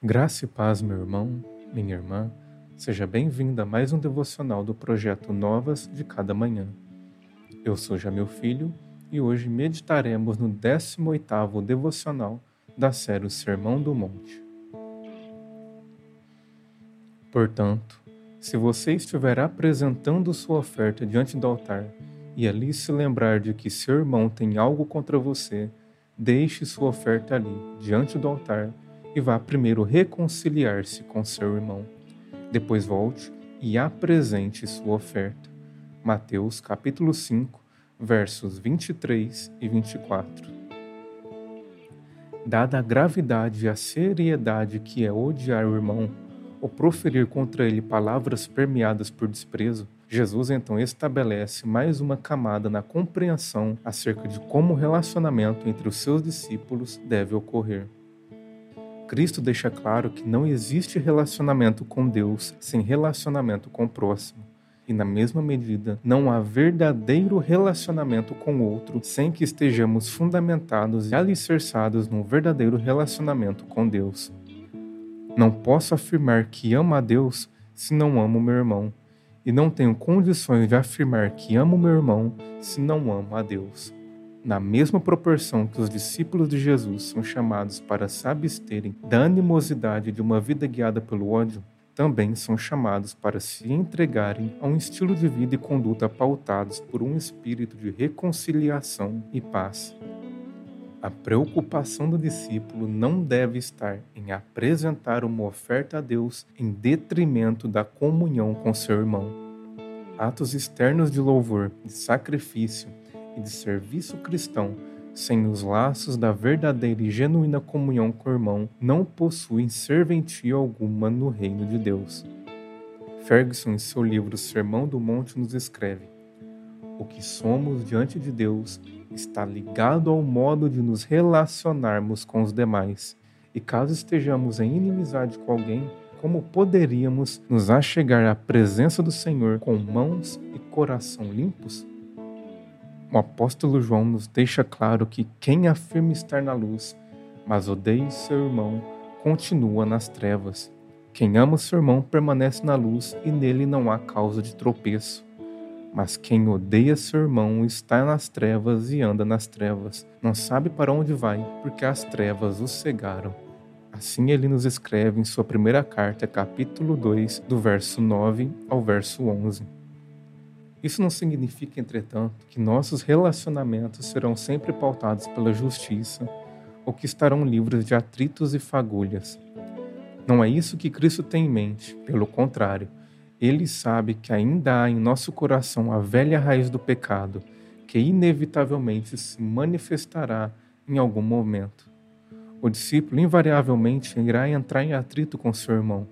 Graça e paz, meu irmão, minha irmã. Seja bem-vinda a mais um devocional do projeto Novas de Cada Manhã. Eu sou Jamil Filho e hoje meditaremos no 18º devocional da série Sermão do Monte. Portanto, se você estiver apresentando sua oferta diante do altar e ali se lembrar de que seu irmão tem algo contra você, deixe sua oferta ali, diante do altar, e vá primeiro reconciliar-se com seu irmão. Depois volte e apresente sua oferta. Mateus capítulo 5, versos 23 e 24. Dada a gravidade e a seriedade que é odiar o irmão, ou proferir contra ele palavras permeadas por desprezo, Jesus então estabelece mais uma camada na compreensão acerca de como o relacionamento entre os seus discípulos deve ocorrer. Cristo deixa claro que não existe relacionamento com Deus sem relacionamento com o próximo. E, na mesma medida, não há verdadeiro relacionamento com o outro sem que estejamos fundamentados e alicerçados num verdadeiro relacionamento com Deus. Não posso afirmar que amo a Deus se não amo meu irmão, e não tenho condições de afirmar que amo meu irmão se não amo a Deus. Na mesma proporção que os discípulos de Jesus são chamados para se absterem da animosidade de uma vida guiada pelo ódio, também são chamados para se entregarem a um estilo de vida e conduta pautados por um espírito de reconciliação e paz. A preocupação do discípulo não deve estar em apresentar uma oferta a Deus em detrimento da comunhão com seu irmão. Atos externos de louvor, de sacrifício e de serviço cristão, sem os laços da verdadeira e genuína comunhão com o irmão, não possuem serventia alguma no reino de Deus. Ferguson, em seu livro Sermão do Monte, nos escreve: O que somos diante de Deus está ligado ao modo de nos relacionarmos com os demais. E caso estejamos em inimizade com alguém, como poderíamos nos achegar à presença do Senhor com mãos e coração limpos? O apóstolo João nos deixa claro que quem afirma estar na luz, mas odeia seu irmão, continua nas trevas. Quem ama seu irmão permanece na luz e nele não há causa de tropeço. Mas quem odeia seu irmão está nas trevas e anda nas trevas, não sabe para onde vai, porque as trevas o cegaram. Assim ele nos escreve em sua primeira carta, capítulo 2, do verso 9 ao verso 11. Isso não significa, entretanto, que nossos relacionamentos serão sempre pautados pela justiça ou que estarão livres de atritos e fagulhas. Não é isso que Cristo tem em mente, pelo contrário, ele sabe que ainda há em nosso coração a velha raiz do pecado, que inevitavelmente se manifestará em algum momento. O discípulo invariavelmente irá entrar em atrito com seu irmão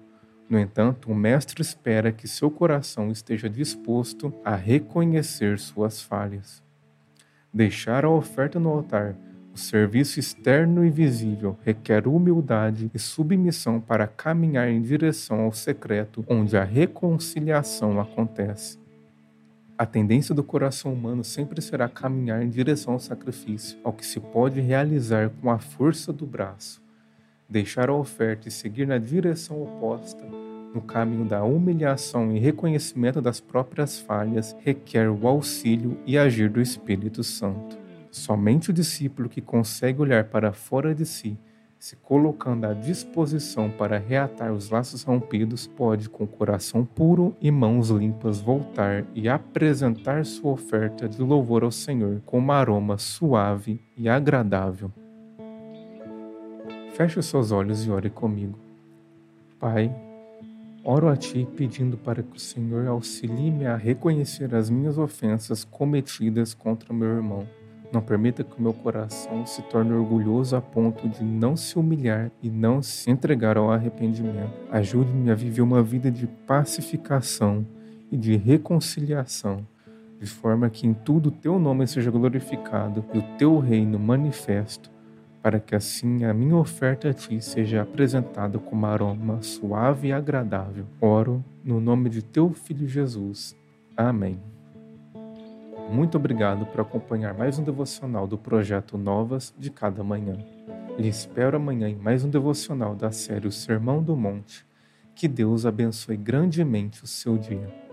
no entanto, o Mestre espera que seu coração esteja disposto a reconhecer suas falhas. Deixar a oferta no altar, o serviço externo e visível, requer humildade e submissão para caminhar em direção ao secreto onde a reconciliação acontece. A tendência do coração humano sempre será caminhar em direção ao sacrifício, ao que se pode realizar com a força do braço. Deixar a oferta e seguir na direção oposta, no caminho da humilhação e reconhecimento das próprias falhas, requer o auxílio e agir do Espírito Santo. Somente o discípulo que consegue olhar para fora de si, se colocando à disposição para reatar os laços rompidos, pode, com coração puro e mãos limpas, voltar e apresentar sua oferta de louvor ao Senhor com um aroma suave e agradável. Feche os seus olhos e ore comigo. Pai, oro a Ti pedindo para que o Senhor auxilie-me a reconhecer as minhas ofensas cometidas contra meu irmão. Não permita que o meu coração se torne orgulhoso a ponto de não se humilhar e não se entregar ao arrependimento. Ajude-me a viver uma vida de pacificação e de reconciliação, de forma que em tudo o teu nome seja glorificado e o teu reino manifesto para que assim a minha oferta a ti seja apresentada como aroma suave e agradável. Oro no nome de teu filho Jesus. Amém. Muito obrigado por acompanhar mais um devocional do projeto Novas de Cada Manhã. Lhe espero amanhã em mais um devocional da série O Sermão do Monte. Que Deus abençoe grandemente o seu dia.